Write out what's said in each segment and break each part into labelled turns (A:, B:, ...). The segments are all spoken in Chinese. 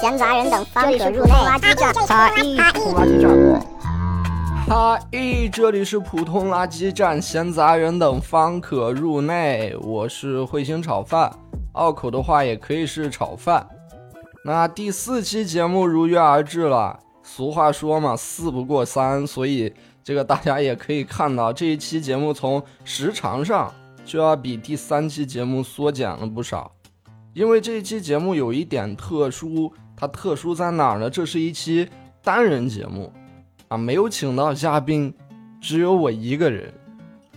A: 闲杂人等方可入内。垃圾站，哈一
B: 垃圾站。哈咦，这里是普通垃圾站，闲杂人等方可入内。我是彗星炒饭，拗口的话也可以是炒饭。那第四期节目如约而至了。俗话说嘛，四不过三，所以这个大家也可以看到，这一期节目从时长上就要比第三期节目缩减了不少。因为这一期节目有一点特殊，它特殊在哪儿呢？这是一期单人节目啊，没有请到嘉宾，只有我一个人。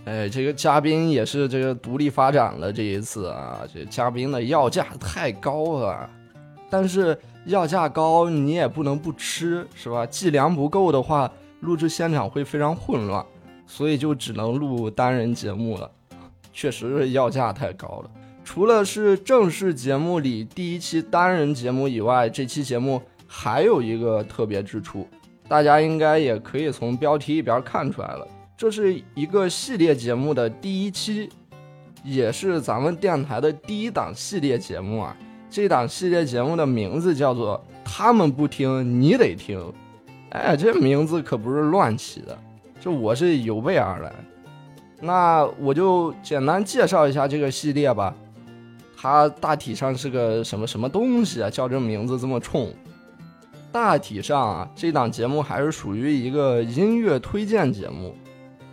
B: 哎，这个嘉宾也是这个独立发展了这一次啊，这嘉宾的要价太高了。但是要价高，你也不能不吃，是吧？计量不够的话，录制现场会非常混乱，所以就只能录单人节目了。确实是要价太高了。除了是正式节目里第一期单人节目以外，这期节目还有一个特别之处，大家应该也可以从标题里边看出来了。这是一个系列节目的第一期，也是咱们电台的第一档系列节目啊。这档系列节目的名字叫做“他们不听，你得听”。哎，这名字可不是乱起的，这我是有备而来。那我就简单介绍一下这个系列吧。它大体上是个什么什么东西啊？叫这名字这么冲。大体上啊，这档节目还是属于一个音乐推荐节目。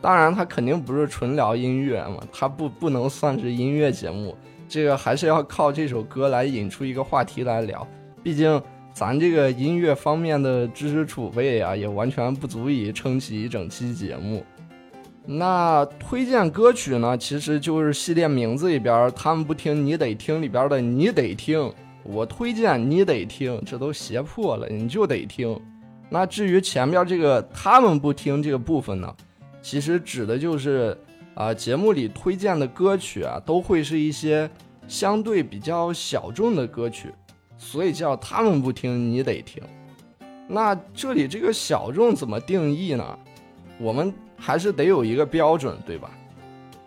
B: 当然，它肯定不是纯聊音乐嘛，它不不能算是音乐节目。这个还是要靠这首歌来引出一个话题来聊，毕竟咱这个音乐方面的知识储备啊，也完全不足以撑起一整期节目。那推荐歌曲呢，其实就是系列名字里边“他们不听，你得听”里边的“你得听”，我推荐你得听，这都胁迫了，你就得听。那至于前边这个“他们不听”这个部分呢，其实指的就是。啊，节目里推荐的歌曲啊，都会是一些相对比较小众的歌曲，所以叫他们不听，你得听。那这里这个小众怎么定义呢？我们还是得有一个标准，对吧？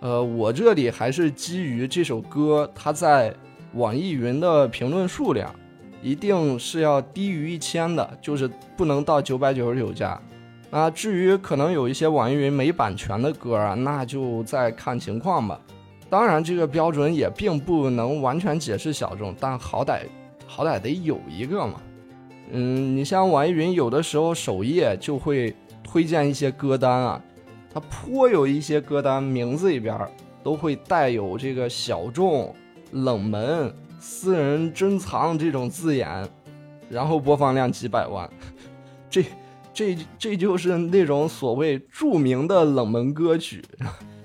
B: 呃，我这里还是基于这首歌它在网易云的评论数量，一定是要低于一千的，就是不能到九百九十九加。那，至于可能有一些网易云没版权的歌啊，那就再看情况吧。当然，这个标准也并不能完全解释小众，但好歹好歹得有一个嘛。嗯，你像网易云有的时候首页就会推荐一些歌单啊，它颇有一些歌单名字里边都会带有这个小众、冷门、私人珍藏这种字眼，然后播放量几百万，这。这这就是那种所谓著名的冷门歌曲，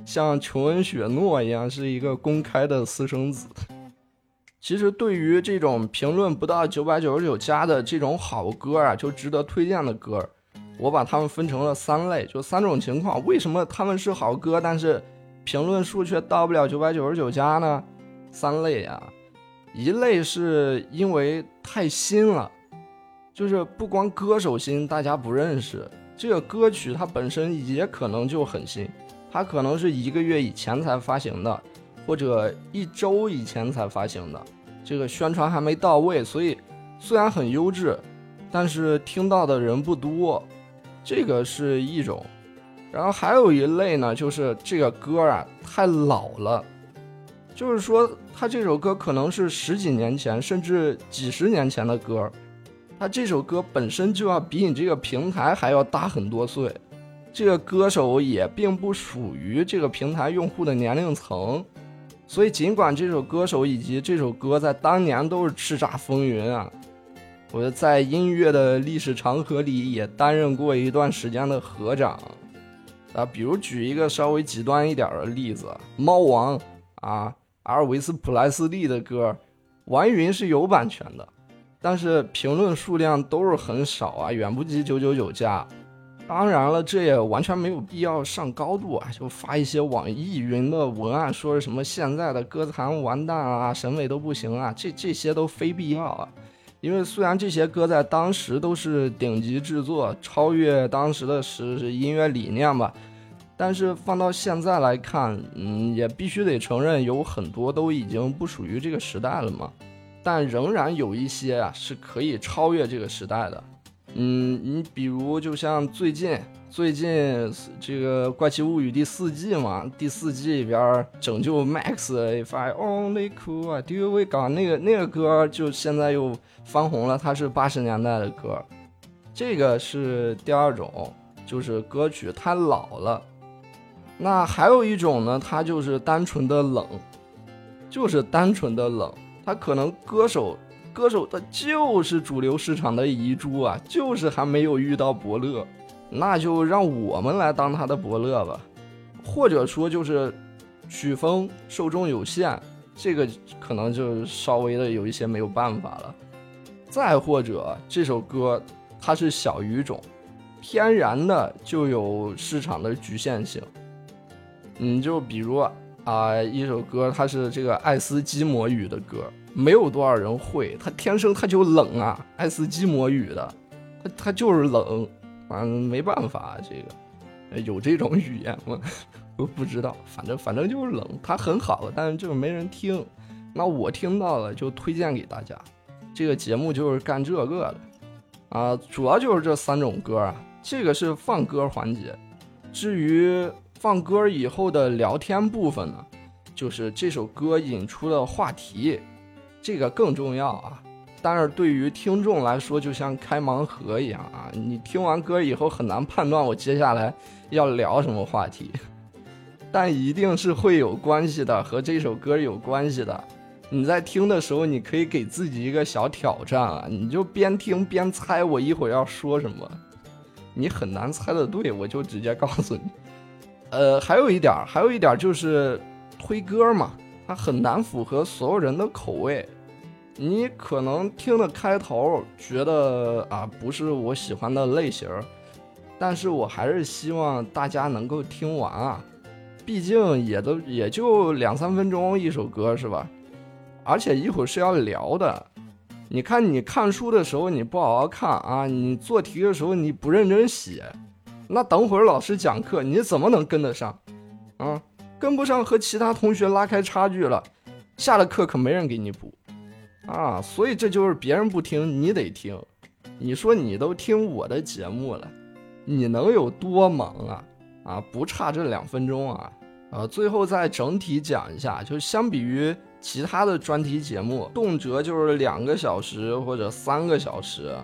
B: 像琼恩·雪诺一样是一个公开的私生子。其实对于这种评论不到九百九十九加的这种好歌啊，就值得推荐的歌，我把它们分成了三类，就三种情况。为什么他们是好歌，但是评论数却到不了九百九十九加呢？三类啊，一类是因为太新了。就是不光歌手新，大家不认识这个歌曲，它本身也可能就很新，它可能是一个月以前才发行的，或者一周以前才发行的，这个宣传还没到位，所以虽然很优质，但是听到的人不多，这个是一种。然后还有一类呢，就是这个歌啊太老了，就是说他这首歌可能是十几年前甚至几十年前的歌。他这首歌本身就要比你这个平台还要大很多岁，这个歌手也并不属于这个平台用户的年龄层，所以尽管这首歌手以及这首歌在当年都是叱咤风云啊，我在音乐的历史长河里也担任过一段时间的合长啊，比如举一个稍微极端一点的例子，猫王啊，阿尔维斯普莱斯利的歌，网易云是有版权的。但是评论数量都是很少啊，远不及九九九加。当然了，这也完全没有必要上高度啊，就发一些网易云的文案，说什么现在的歌坛完蛋啊，审美都不行啊，这这些都非必要啊。因为虽然这些歌在当时都是顶级制作，超越当时的是音乐理念吧，但是放到现在来看，嗯，也必须得承认有很多都已经不属于这个时代了嘛。但仍然有一些啊是可以超越这个时代的。嗯，你比如就像最近最近这个《怪奇物语》第四季嘛，第四季里边拯救 Max，If I Only Could，Do We Got 那个那个歌就现在又翻红了，它是八十年代的歌。这个是第二种，就是歌曲太老了。那还有一种呢，它就是单纯的冷，就是单纯的冷，它可能歌手。歌手他就是主流市场的遗珠啊，就是还没有遇到伯乐，那就让我们来当他的伯乐吧。或者说就是曲风受众有限，这个可能就稍微的有一些没有办法了。再或者这首歌它是小语种，天然的就有市场的局限性。你就比如啊，一首歌它是这个爱斯基摩语的歌。没有多少人会，他天生他就冷啊，爱斯基摩语的，他他就是冷，反正没办法，这个有这种语言吗？我不知道，反正反正就是冷，他很好，但是就是没人听。那我听到了就推荐给大家，这个节目就是干这个的啊，主要就是这三种歌啊，这个是放歌环节。至于放歌以后的聊天部分呢，就是这首歌引出的话题。这个更重要啊！但是对于听众来说，就像开盲盒一样啊！你听完歌以后很难判断我接下来要聊什么话题，但一定是会有关系的，和这首歌有关系的。你在听的时候，你可以给自己一个小挑战啊！你就边听边猜我一会儿要说什么，你很难猜的对，我就直接告诉你。呃，还有一点，还有一点就是推歌嘛。它很难符合所有人的口味，你可能听的开头觉得啊不是我喜欢的类型，但是我还是希望大家能够听完啊，毕竟也都也就两三分钟一首歌是吧？而且一会儿是要聊的，你看你看书的时候你不好好看啊，你做题的时候你不认真写，那等会儿老师讲课你怎么能跟得上啊？跟不上和其他同学拉开差距了，下了课可没人给你补，啊，所以这就是别人不听你得听。你说你都听我的节目了，你能有多忙啊？啊，不差这两分钟啊！啊，最后再整体讲一下，就相比于其他的专题节目，动辄就是两个小时或者三个小时，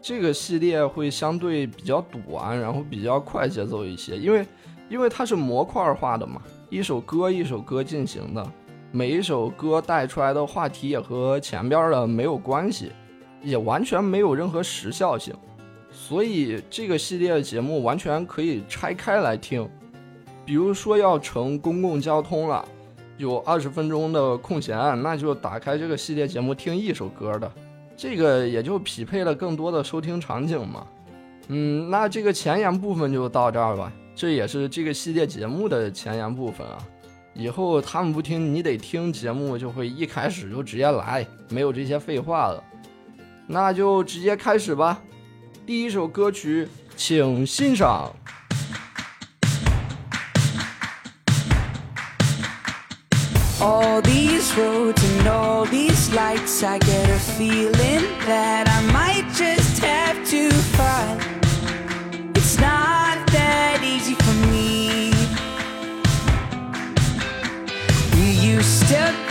B: 这个系列会相对比较短，然后比较快节奏一些，因为因为它是模块化的嘛。一首歌一首歌进行的，每一首歌带出来的话题也和前边的没有关系，也完全没有任何时效性，所以这个系列的节目完全可以拆开来听。比如说要乘公共交通了，有二十分钟的空闲，那就打开这个系列节目听一首歌的，这个也就匹配了更多的收听场景嘛。嗯，那这个前言部分就到这儿吧。这也是这个系列节目的前言部分啊，以后他们不听你得听节目，就会一开始就直接来，没有这些废话了，那就直接开始吧。第一首歌曲，请欣赏。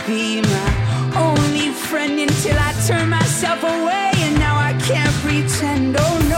B: Be my only friend until I turn myself away, and now I can't pretend. Oh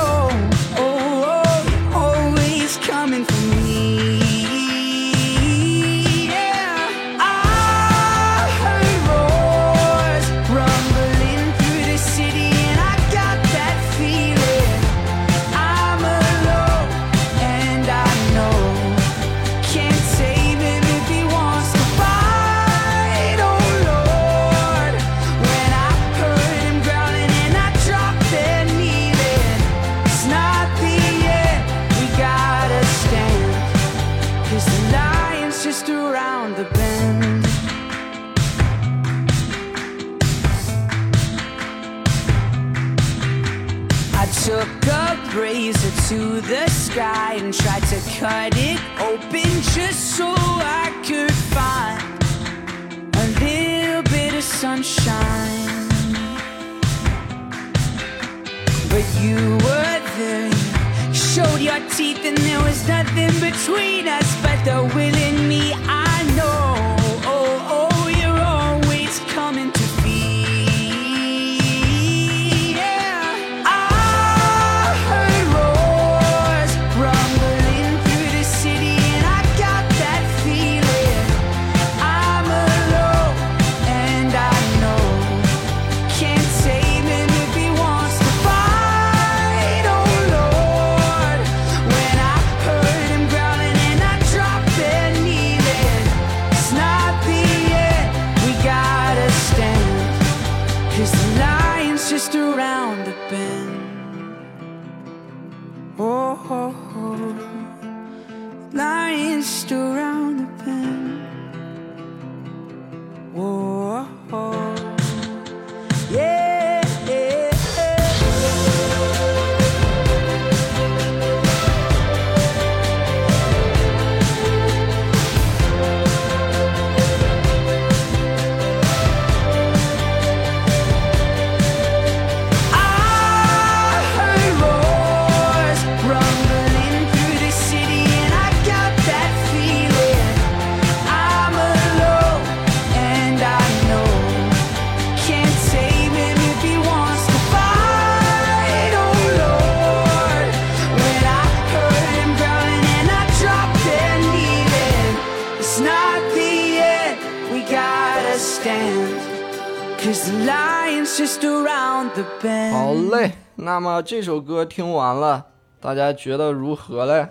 B: 这首歌听完了，大家觉得如何嘞？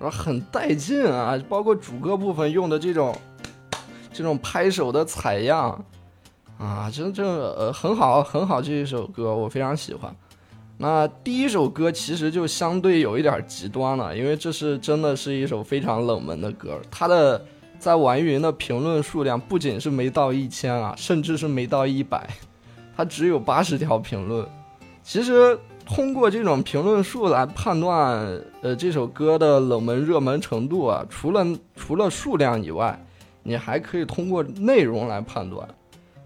B: 说很带劲啊，包括主歌部分用的这种这种拍手的采样啊，真正呃很好很好，这一首歌我非常喜欢。那第一首歌其实就相对有一点极端了，因为这是真的是一首非常冷门的歌，它的在网易云的评论数量不仅是没到一千啊，甚至是没到一百，它只有八十条评论。其实通过这种评论数来判断，呃，这首歌的冷门热门程度啊，除了除了数量以外，你还可以通过内容来判断。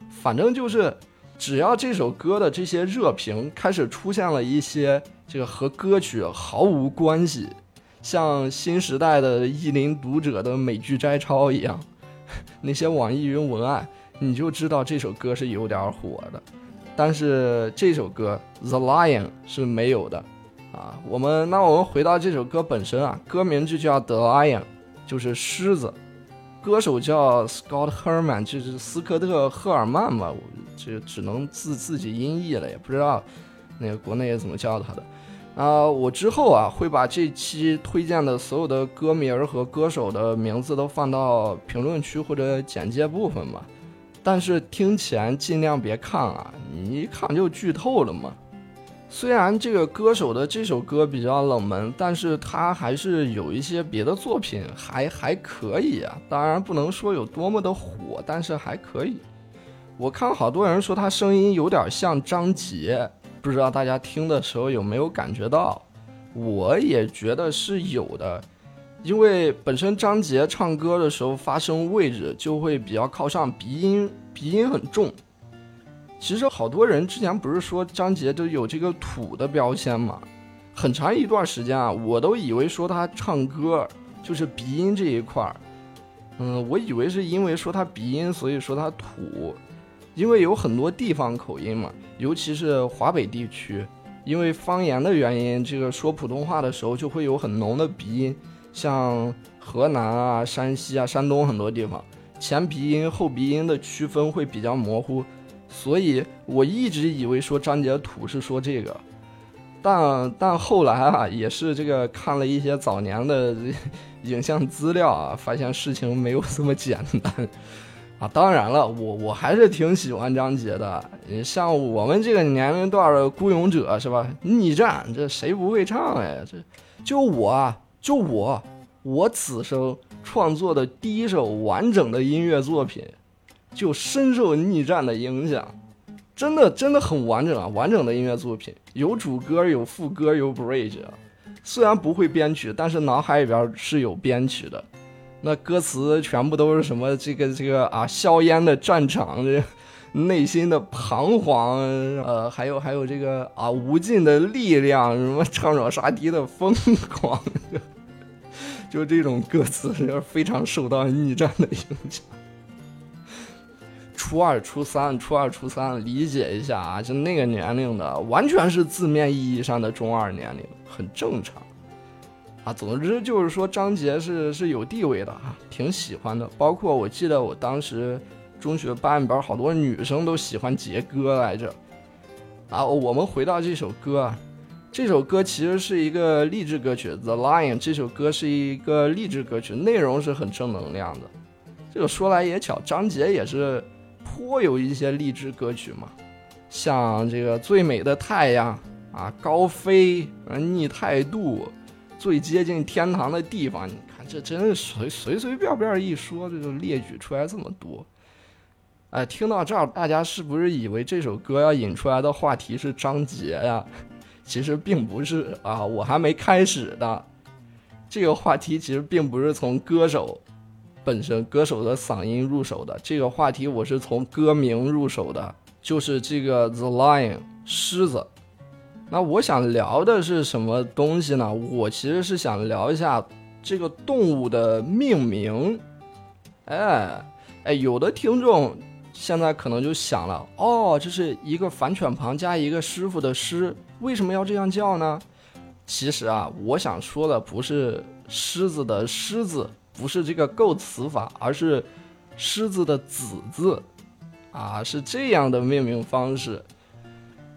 B: 反正就是，只要这首歌的这些热评开始出现了一些这个和歌曲毫无关系，像新时代的意林读者的美剧摘抄一样，那些网易云文案，你就知道这首歌是有点火的。但是这首歌《The Lion》是没有的啊。我们那我们回到这首歌本身啊，歌名就叫《The Lion》，就是狮子。歌手叫 Scott Herman，就是斯科特·赫尔曼吧，我这只能自自己音译了，也不知道那个国内怎么叫他的。啊、我之后啊会把这期推荐的所有的歌名儿和歌手的名字都放到评论区或者简介部分吧。但是听前尽量别看啊，你一看就剧透了嘛。虽然这个歌手的这首歌比较冷门，但是他还是有一些别的作品还还可以啊。当然不能说有多么的火，但是还可以。我看好多人说他声音有点像张杰，不知道大家听的时候有没有感觉到？我也觉得是有的，因为本身张杰唱歌的时候发声位置就会比较靠上，鼻音鼻音很重。其实好多人之前不是说张杰都有这个土的标签嘛？很长一段时间啊，我都以为说他唱歌就是鼻音这一块儿，嗯，我以为是因为说他鼻音，所以说他土，因为有很多地方口音嘛，尤其是华北地区，因为方言的原因，这个说普通话的时候就会有很浓的鼻音，像河南啊、山西啊、山东很多地方，前鼻音后鼻音的区分会比较模糊。所以我一直以为说张杰土是说这个，但但后来啊，也是这个看了一些早年的影像资料啊，发现事情没有这么简单啊。当然了，我我还是挺喜欢张杰的。像我们这个年龄段的孤勇者是吧？逆战这谁不会唱呀？这就我，就我，我此生创作的第一首完整的音乐作品。就深受逆战的影响，真的真的很完整啊！完整的音乐作品，有主歌，有副歌，有 bridge，虽然不会编曲，但是脑海里边是有编曲的。那歌词全部都是什么这个这个啊，硝烟的战场，这内心的彷徨，呃，还有还有这个啊，无尽的力量，什么唱爪沙堤的疯狂，就这种歌词是非常受到逆战的影响。初二、初三、初二、初三，理解一下啊，就那个年龄的，完全是字面意义上的中二年龄，很正常。啊，总之就是说张杰是是有地位的啊，挺喜欢的。包括我记得我当时中学班里边好多女生都喜欢杰哥来着。啊，我们回到这首歌啊，这首歌其实是一个励志歌曲，《The Lion》这首歌是一个励志歌曲，内容是很正能量的。这个说来也巧，张杰也是颇有一些励志歌曲嘛，像这个《最美的太阳》啊，《高飞》啊，《逆态度》。最接近天堂的地方，你看这真是随随随便便一说，这就列举出来这么多。哎，听到这儿，大家是不是以为这首歌要引出来的话题是张杰呀？其实并不是啊，我还没开始的。这个话题其实并不是从歌手本身、歌手的嗓音入手的，这个话题我是从歌名入手的，就是这个 The Lion 狮子。那我想聊的是什么东西呢？我其实是想聊一下这个动物的命名。哎哎，有的听众现在可能就想了，哦，这是一个反犬旁加一个师傅的师，为什么要这样叫呢？其实啊，我想说的不是狮子的狮子，不是这个构词法，而是狮子的子字，啊，是这样的命名方式。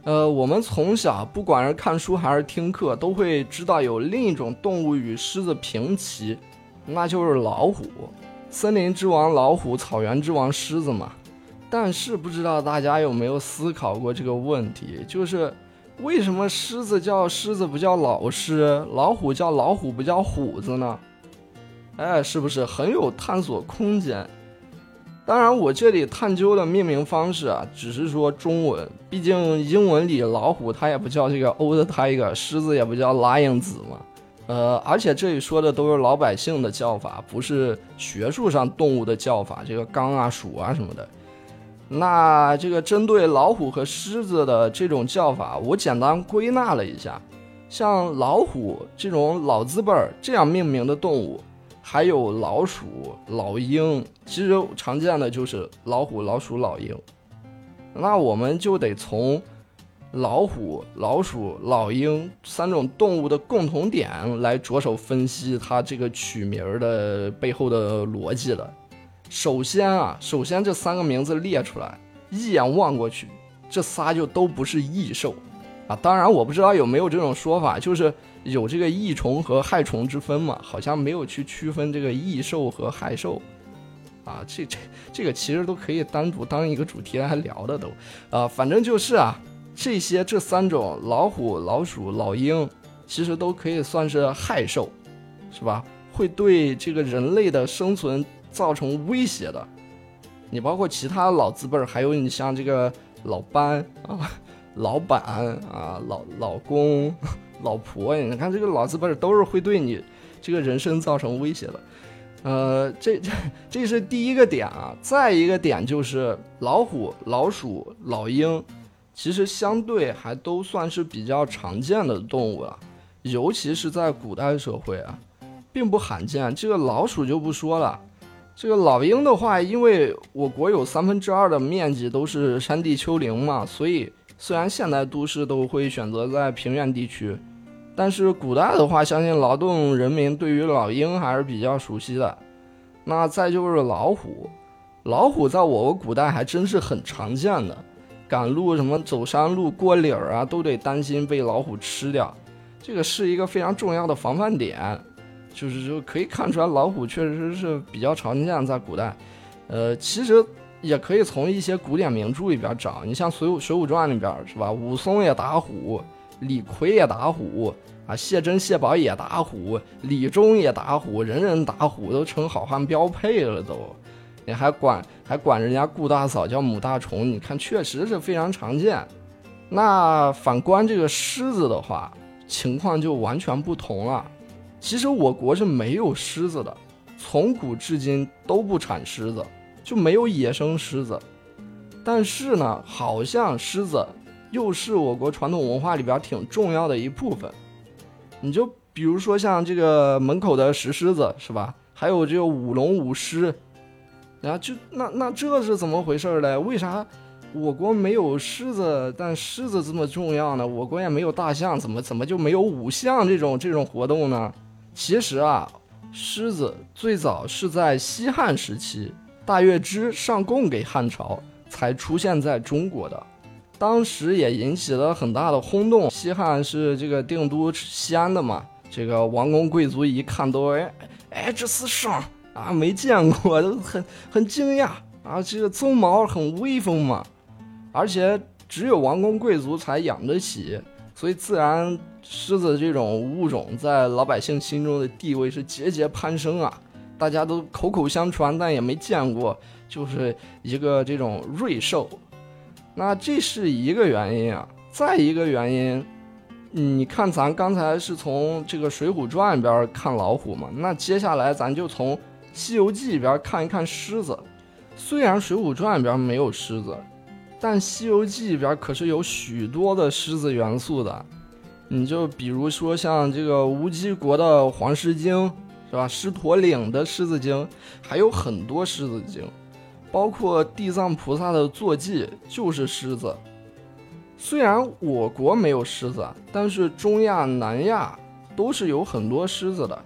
B: 呃，我们从小不管是看书还是听课，都会知道有另一种动物与狮子平齐，那就是老虎。森林之王老虎，草原之王狮子嘛。但是不知道大家有没有思考过这个问题，就是为什么狮子叫狮子不叫老狮，老虎叫老虎不叫虎子呢？哎，是不是很有探索空间？当然，我这里探究的命名方式啊，只是说中文，毕竟英文里老虎它也不叫这个 old tiger，狮子也不叫 lion 子嘛。呃，而且这里说的都是老百姓的叫法，不是学术上动物的叫法，这个刚啊、鼠啊什么的。那这个针对老虎和狮子的这种叫法，我简单归纳了一下，像老虎这种老字辈儿这样命名的动物。还有老鼠、老鹰，其实常见的就是老虎、老鼠、老鹰。那我们就得从老虎、老鼠、老鹰三种动物的共同点来着手分析它这个取名儿的背后的逻辑了。首先啊，首先这三个名字列出来，一眼望过去，这仨就都不是异兽啊。当然，我不知道有没有这种说法，就是。有这个益虫和害虫之分嘛？好像没有去区分这个益兽和害兽，啊，这这这个其实都可以单独当一个主题来聊的都，啊，反正就是啊，这些这三种老虎、老鼠、老鹰，其实都可以算是害兽，是吧？会对这个人类的生存造成威胁的。你包括其他老字辈儿，还有你像这个老班啊、老板啊、老老公。老婆，你看这个老字辈都是会对你这个人生造成威胁的，呃，这这这是第一个点啊。再一个点就是老虎、老鼠、老鹰，其实相对还都算是比较常见的动物了，尤其是在古代社会啊，并不罕见。这个老鼠就不说了，这个老鹰的话，因为我国有三分之二的面积都是山地丘陵嘛，所以虽然现代都市都会选择在平原地区。但是古代的话，相信劳动人民对于老鹰还是比较熟悉的。那再就是老虎，老虎在我国古代还真是很常见的，赶路什么走山路过岭儿啊，都得担心被老虎吃掉，这个是一个非常重要的防范点。就是就可以看出来，老虎确实是比较常见在古代。呃，其实也可以从一些古典名著里边找，你像《水浒水浒传》里边是吧？武松也打虎。李逵也打虎啊，谢珍、谢宝也打虎，李忠也打虎，人人打虎都成好汉标配了都。你还管还管人家顾大嫂叫母大虫，你看确实是非常常见。那反观这个狮子的话，情况就完全不同了。其实我国是没有狮子的，从古至今都不产狮子，就没有野生狮子。但是呢，好像狮子又是我国传统文化里边挺重要的一部分。你就比如说像这个门口的石狮子是吧？还有这个舞龙舞狮，然后就那那这是怎么回事嘞？为啥我国没有狮子，但狮子这么重要呢？我国也没有大象，怎么怎么就没有舞象这种这种活动呢？其实啊，狮子最早是在西汉时期，大月支上贡给汉朝。才出现在中国的，当时也引起了很大的轰动。西汉是这个定都西安的嘛，这个王公贵族一看都哎哎，这是啥啊？没见过，都很很惊讶啊！这个鬃毛很威风嘛，而且只有王公贵族才养得起，所以自然狮子这种物种在老百姓心中的地位是节节攀升啊！大家都口口相传，但也没见过。就是一个这种瑞兽，那这是一个原因啊。再一个原因，你看咱刚才是从这个《水浒传》里边看老虎嘛，那接下来咱就从《西游记》里边看一看狮子。虽然《水浒传》里边没有狮子，但《西游记》里边可是有许多的狮子元素的。你就比如说像这个乌鸡国的黄狮精，是吧？狮驼岭的狮子精，还有很多狮子精。包括地藏菩萨的坐骑就是狮子。虽然我国没有狮子，但是中亚、南亚都是有很多狮子的。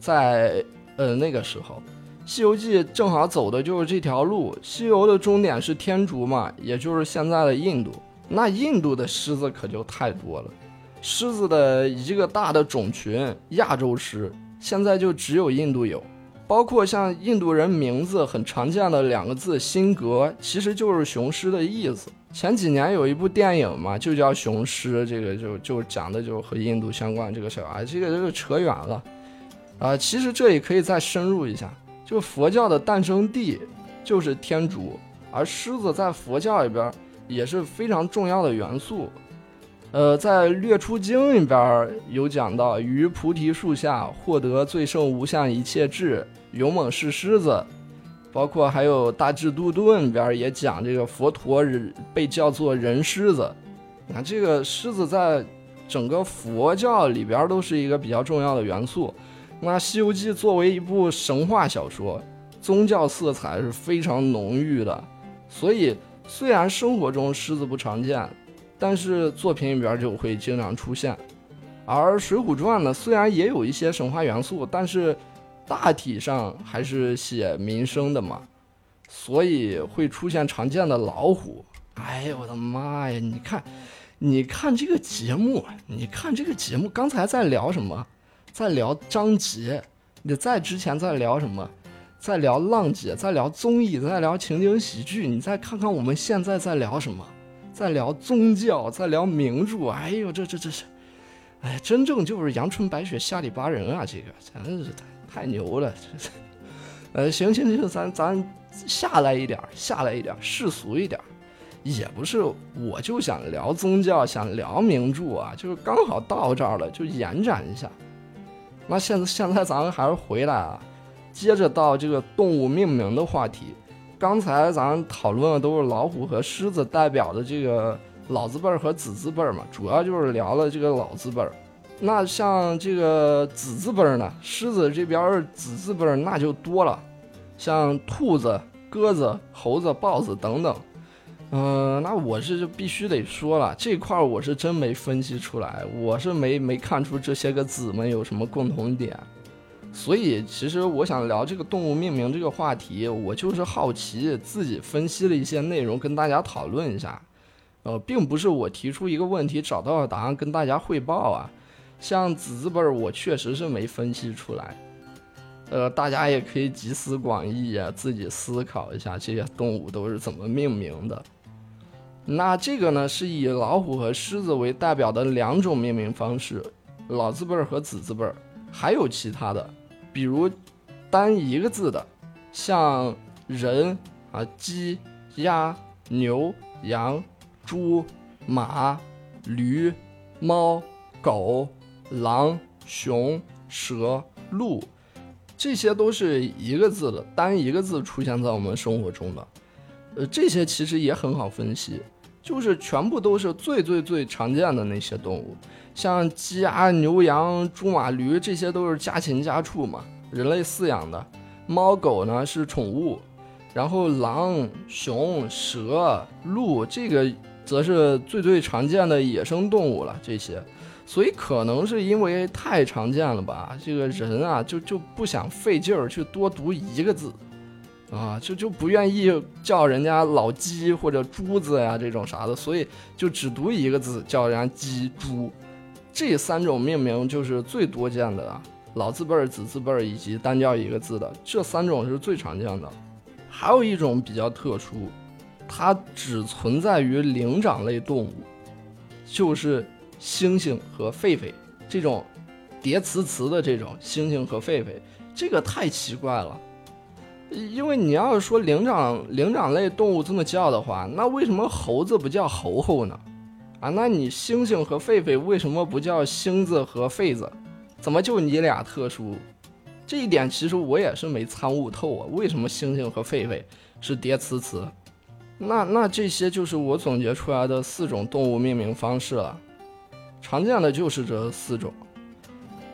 B: 在呃那个时候，《西游记》正好走的就是这条路。西游的终点是天竺嘛，也就是现在的印度。那印度的狮子可就太多了，狮子的一个大的种群——亚洲狮，现在就只有印度有。包括像印度人名字很常见的两个字“辛格”，其实就是雄狮的意思。前几年有一部电影嘛，就叫《雄狮》，这个就就讲的就和印度相关这个事儿啊，这个这个扯远了啊。其实这也可以再深入一下，就佛教的诞生地就是天竺，而狮子在佛教里边也是非常重要的元素。呃，在《略出经》里边有讲到，于菩提树下获得最胜无相一切智。勇猛是狮子，包括还有《大智度论》里边也讲这个佛陀人被叫做人狮子。那这个狮子在整个佛教里边都是一个比较重要的元素。那《西游记》作为一部神话小说，宗教色彩是非常浓郁的。所以虽然生活中狮子不常见，但是作品里边就会经常出现。而《水浒传》呢，虽然也有一些神话元素，但是。大体上还是写民生的嘛，所以会出现常见的老虎。哎呀，我的妈呀！你看，你看这个节目，你看这个节目，刚才在聊什么？在聊张杰。你在之前在聊什么？在聊浪姐，在聊综艺，在聊情景喜剧。你再看看我们现在在聊什么？在聊宗教，在聊名著。哎呦，这这这是，哎，真正就是阳春白雪下里巴人啊！这个真是的。太牛了，这呃，行行行，咱咱下来一点，下来一点，世俗一点，也不是，我就想聊宗教，想聊名著啊，就是刚好到这儿了，就延展一下。那现在现在咱们还是回来啊，接着到这个动物命名的话题。刚才咱讨论的都是老虎和狮子代表的这个老字辈儿和子字辈儿嘛，主要就是聊了这个老字辈儿。那像这个子字辈儿呢，狮子这边子字辈儿那就多了，像兔子、鸽子、猴子、豹子等等。嗯，那我是就必须得说了，这块儿我是真没分析出来，我是没没看出这些个子们有什么共同点。所以其实我想聊这个动物命名这个话题，我就是好奇，自己分析了一些内容跟大家讨论一下。呃，并不是我提出一个问题找到了答案跟大家汇报啊。像子字辈儿，我确实是没分析出来。呃，大家也可以集思广益啊，自己思考一下这些动物都是怎么命名的。那这个呢，是以老虎和狮子为代表的两种命名方式，老字辈儿和子字辈儿，还有其他的，比如单一个字的，像人啊、鸡、鸭、牛、羊、猪、马、驴、猫。狗、狼、熊、蛇、鹿，这些都是一个字的，单一个字出现在我们生活中的。呃，这些其实也很好分析，就是全部都是最最最常见的那些动物，像鸡鸭牛羊猪马驴，这些都是家禽家畜嘛，人类饲养的。猫狗呢是宠物，然后狼、熊、蛇、鹿，这个则是最最常见的野生动物了。这些，所以可能是因为太常见了吧，这个人啊就就不想费劲儿去多读一个字。啊，就就不愿意叫人家老鸡或者猪子呀这种啥的，所以就只读一个字叫人家鸡猪，这三种命名就是最多见的，老字辈儿、子字辈儿以及单叫一个字的，这三种是最常见的。还有一种比较特殊，它只存在于灵长类动物，就是猩猩和狒狒这种叠词词的这种猩猩和狒狒，这个太奇怪了。因为你要说灵长灵长类动物这么叫的话，那为什么猴子不叫猴猴呢？啊，那你猩猩和狒狒为什么不叫星子和狒子？怎么就你俩特殊？这一点其实我也是没参悟透啊。为什么猩猩和狒狒是叠词词？那那这些就是我总结出来的四种动物命名方式了，常见的就是这四种。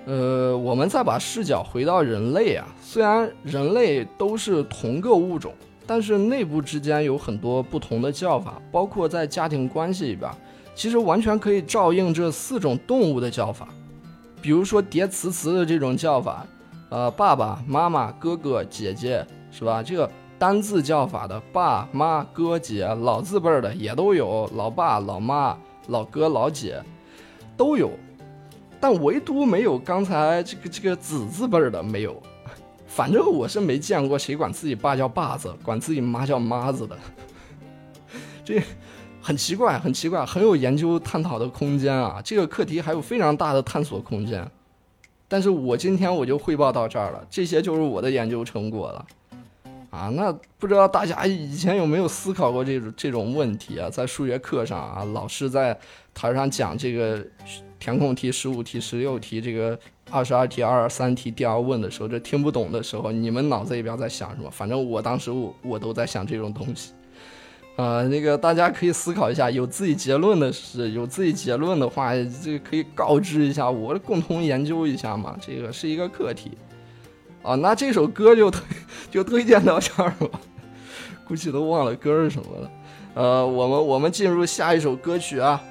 B: 呃，我们再把视角回到人类啊，虽然人类都是同个物种，但是内部之间有很多不同的叫法，包括在家庭关系里边，其实完全可以照应这四种动物的叫法。比如说叠词词的这种叫法，呃，爸爸妈妈、哥哥姐姐，是吧？这个单字叫法的爸妈哥姐，老字辈的也都有，老爸老妈、老哥老姐都有。但唯独没有刚才这个这个子字辈儿的没有，反正我是没见过谁管自己爸叫爸子，管自己妈叫妈子的，这很奇怪，很奇怪，很有研究探讨的空间啊！这个课题还有非常大的探索空间。但是我今天我就汇报到这儿了，这些就是我的研究成果了啊！那不知道大家以前有没有思考过这种这种问题啊？在数学课上啊，老师在台上讲这个。填空题十五题、十六题，这个二十二题、二十三题第二问的时候，这听不懂的时候，你们脑子里边在想什么？反正我当时我我都在想这种东西，啊，那个大家可以思考一下，有自己结论的是有自己结论的话，这个可以告知一下我，共同研究一下嘛，这个是一个课题，啊，那这首歌就推就推荐到这儿吧，估计都忘了歌是什么了，呃，我们我们进入下一首歌曲啊。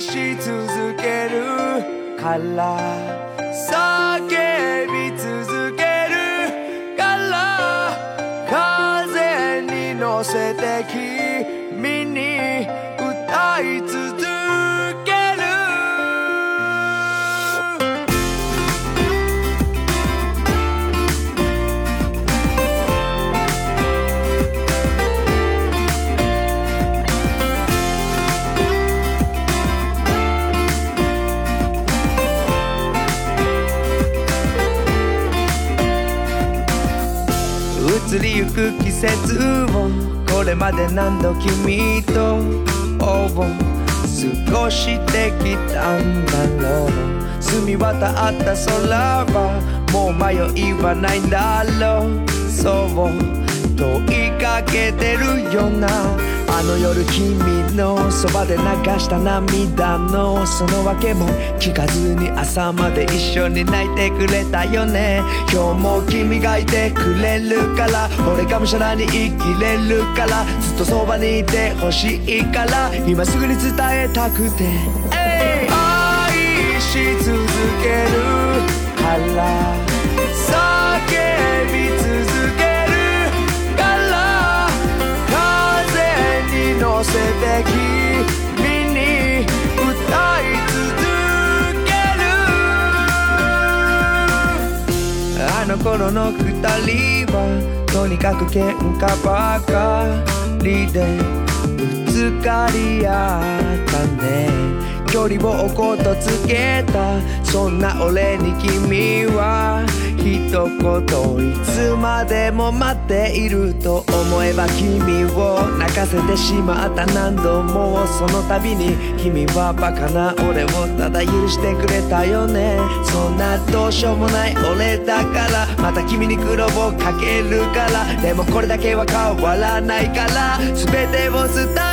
C: し続ける。から叫び続ける。から風に乗せて君に歌い続けれまで何度君とを過ごしてきたんだろう。澄み渡った空はもう迷いはないんだろう。そう問いかけてるよなあの夜君のそばで流した涙のその訳も聞かずに朝まで一緒に泣いてくれたよね。今日も君がいてくれるから。俺がむしゃらに生きれるから。ずっとそばにいてほしいから。今すぐに伝えたくて。愛し続けるから。叫び続けるせて君に歌い続ける。あの頃の二人はとにかく喧嘩ばかりでぶつかり合ったね。距離を置こうとつけた。そんな俺に君は一言いつまでも待っていると思えば君を泣かせてしまった何度もその度に君はバカな俺をただ許してくれたよね。そんなどうしようもない俺だからまた君に苦労をかけるから。でもこれだけは変わらないから。全てを伝え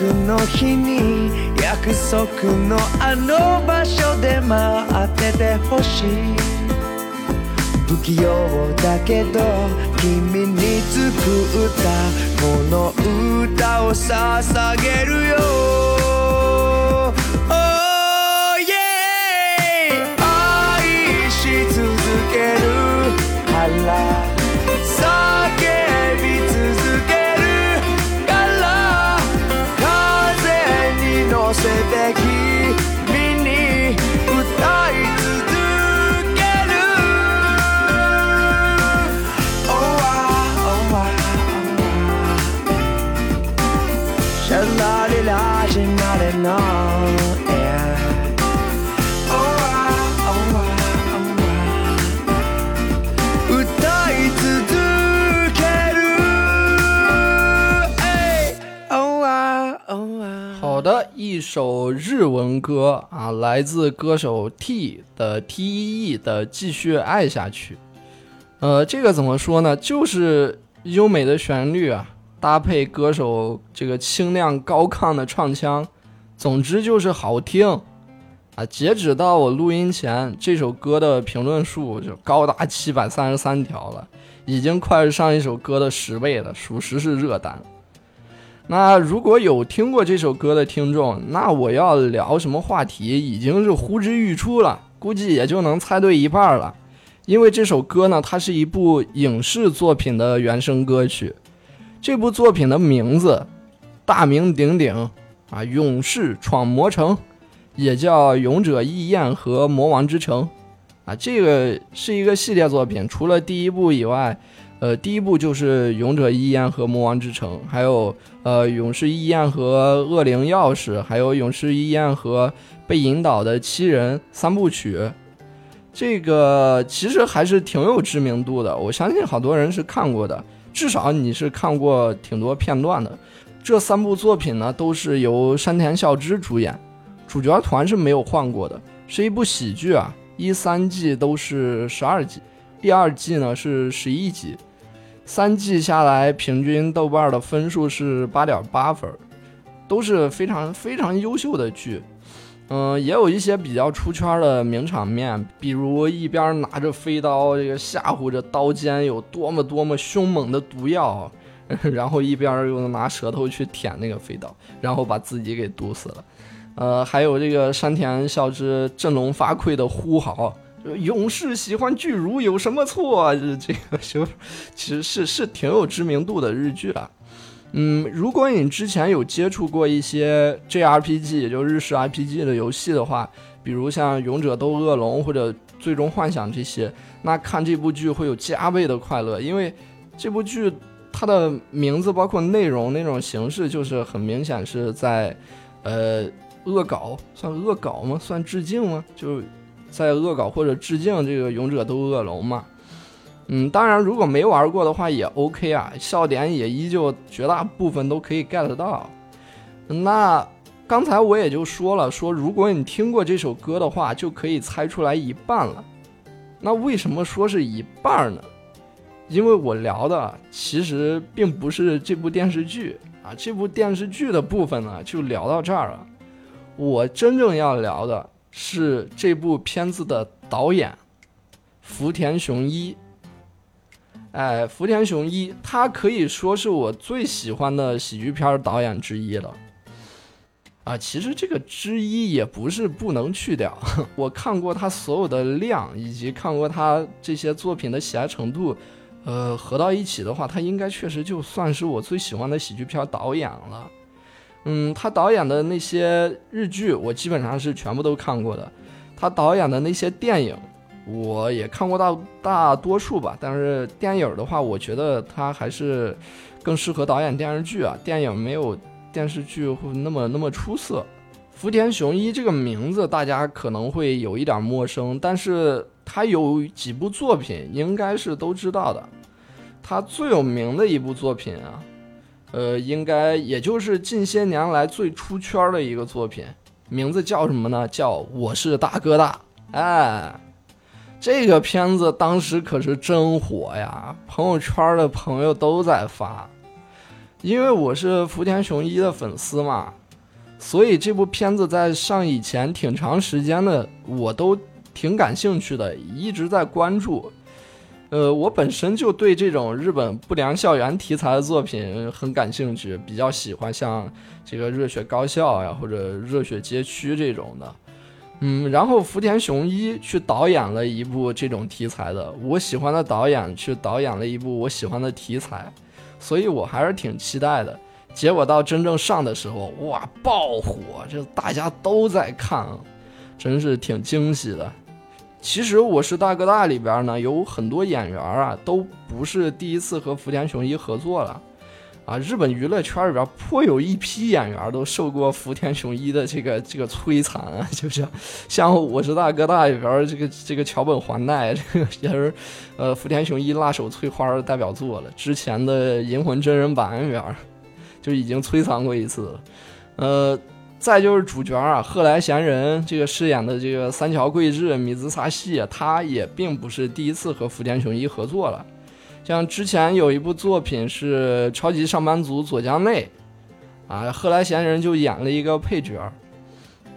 C: 約束の日に約束のあの場所で待っててほしい。不器用だけど君に作ったこの歌を捧げるよ。
B: 首日文歌啊，来自歌手 T 的 T E E 的《继续爱下去》。呃，这个怎么说呢？就是优美的旋律啊，搭配歌手这个清亮高亢的唱腔，总之就是好听啊！截止到我录音前，这首歌的评论数就高达七百三十三条了，已经快是上一首歌的十倍了，属实是热单。那如果有听过这首歌的听众，那我要聊什么话题已经是呼之欲出了，估计也就能猜对一半了。因为这首歌呢，它是一部影视作品的原声歌曲。这部作品的名字大名鼎鼎啊，《勇士闯魔城》，也叫《勇者义彦》和《魔王之城》啊。这个是一个系列作品，除了第一部以外，呃，第一部就是《勇者义彦》和《魔王之城》，还有呃《勇士义彦》和《恶灵钥匙》，还有《勇士义彦》和《被引导的七人》三部曲。这个其实还是挺有知名度的，我相信好多人是看过的，至少你是看过挺多片段的。这三部作品呢，都是由山田孝之主演，主角团是没有换过的，是一部喜剧啊，一三季都是十二集，第二季呢是十一集，三季下来平均豆瓣的分数是八点八分，都是非常非常优秀的剧。嗯，也有一些比较出圈的名场面，比如一边拿着飞刀，这个吓唬着刀尖有多么多么凶猛的毒药，然后一边又拿舌头去舔那个飞刀，然后把自己给毒死了。呃，还有这个山田孝之振聋发聩的呼嚎：“勇士喜欢巨乳有什么错啊？”这这个就其实是是挺有知名度的日剧啊。嗯，如果你之前有接触过一些 JRPG，也就日式 RPG 的游戏的话，比如像《勇者斗恶龙》或者《最终幻想》这些，那看这部剧会有加倍的快乐，因为这部剧它的名字包括内容那种形式，就是很明显是在呃恶搞，算恶搞吗？算致敬吗？就在恶搞或者致敬这个《勇者斗恶龙》嘛。嗯，当然，如果没玩过的话也 OK 啊，笑点也依旧绝大部分都可以 get 到。那刚才我也就说了，说如果你听过这首歌的话，就可以猜出来一半了。那为什么说是一半呢？因为我聊的其实并不是这部电视剧啊，这部电视剧的部分呢就聊到这儿了。我真正要聊的是这部片子的导演福田雄一。哎，福田雄一，他可以说是我最喜欢的喜剧片导演之一了。啊，其实这个之一也不是不能去掉，我看过他所有的量，以及看过他这些作品的喜爱程度，呃，合到一起的话，他应该确实就算是我最喜欢的喜剧片导演了。嗯，他导演的那些日剧，我基本上是全部都看过的。他导演的那些电影，我也看过大大多数吧。但是电影的话，我觉得他还是更适合导演电视剧啊。电影没有电视剧会那么那么出色。福田雄一这个名字大家可能会有一点陌生，但是他有几部作品应该是都知道的。他最有名的一部作品啊。呃，应该也就是近些年来最出圈的一个作品，名字叫什么呢？叫《我是大哥大》。哎，这个片子当时可是真火呀，朋友圈的朋友都在发。因为我是福田雄一的粉丝嘛，所以这部片子在上以前挺长时间的，我都挺感兴趣的，一直在关注。呃，我本身就对这种日本不良校园题材的作品很感兴趣，比较喜欢像这个《热血高校》呀或者《热血街区》这种的。嗯，然后福田雄一去导演了一部这种题材的，我喜欢的导演去导演了一部我喜欢的题材，所以我还是挺期待的。结果到真正上的时候，哇，爆火，这大家都在看，真是挺惊喜的。其实我是大哥大里边呢，有很多演员啊，都不是第一次和福田雄一合作了，啊，日本娱乐圈里边颇有一批演员都受过福田雄一的这个这个摧残啊，就是像我是大哥大里边这个这个桥本环奈，这个也是呃福田雄一辣手摧花的代表作了，之前的银魂真人版里边就已经摧残过一次了，呃。再就是主角啊，贺来贤人这个饰演的这个三桥贵志米兹萨系，他也并不是第一次和福田雄一合作了。像之前有一部作品是《超级上班族佐江内》，啊，贺来贤人就演了一个配角。